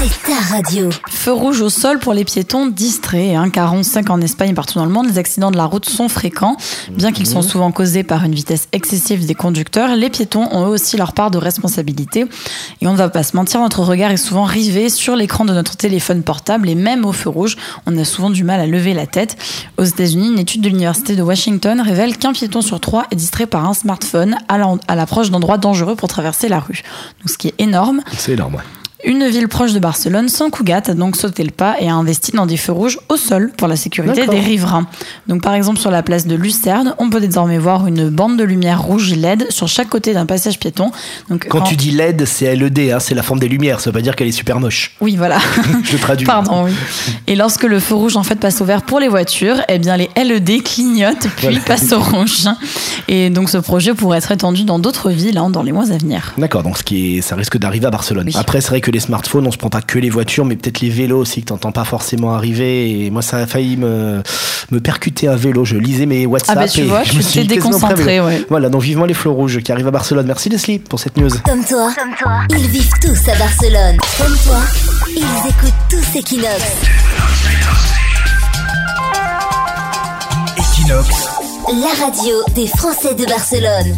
c'est ta radio. Feu rouge au sol pour les piétons distraits, hein, car on sait qu'en Espagne et partout dans le monde, les accidents de la route sont fréquents. Bien qu'ils sont souvent causés par une vitesse excessive des conducteurs, les piétons ont eux aussi leur part de responsabilité. Et on ne va pas se mentir, notre regard est souvent rivé sur l'écran de notre téléphone portable et même au feu rouge, on a souvent du mal à lever la tête. Aux États-Unis, une étude de l'université de Washington révèle qu'un piéton sur trois est distrait par un smartphone à l'approche d'endroits dangereux pour traverser la rue. Donc, ce qui est énorme. C'est énorme, ouais. Une ville proche de Barcelone, Sant Cugat, a donc sauté le pas et a investi dans des feux rouges au sol pour la sécurité des riverains. Donc par exemple sur la place de Lucerne, on peut désormais voir une bande de lumière rouge LED sur chaque côté d'un passage piéton. Donc Quand tu dis LED, c'est LED, hein, c'est la forme des lumières, ça veut pas dire qu'elle est super moche. oui voilà. Je traduis. Pardon, oui. Et lorsque le feu rouge en fait passe au vert pour les voitures, eh bien les LED clignotent puis Voilà. passent au rouge. Et donc ce projet pourrait être étendu dans d'autres villes hein, dans les mois à venir. D'accord, donc ce qui est, ça risque d'arriver à Barcelone. Oui. Après, c'est vrai que les smartphones, on se prend pas que les voitures, mais peut-être les vélos aussi que t'entends pas forcément arriver. Et moi, ça a failli me, me percuter un vélo. Je lisais mes WhatsApp. Ah bah tu et vois, je me suis déconcentré, ouais. Voilà, donc vivement les flots rouges qui arrivent à Barcelone. Merci Leslie pour cette news. Comme toi, ils vivent tous à Barcelone. Comme toi, ils écoutent tous Equinox. Equinox, La radio des Français de Barcelone.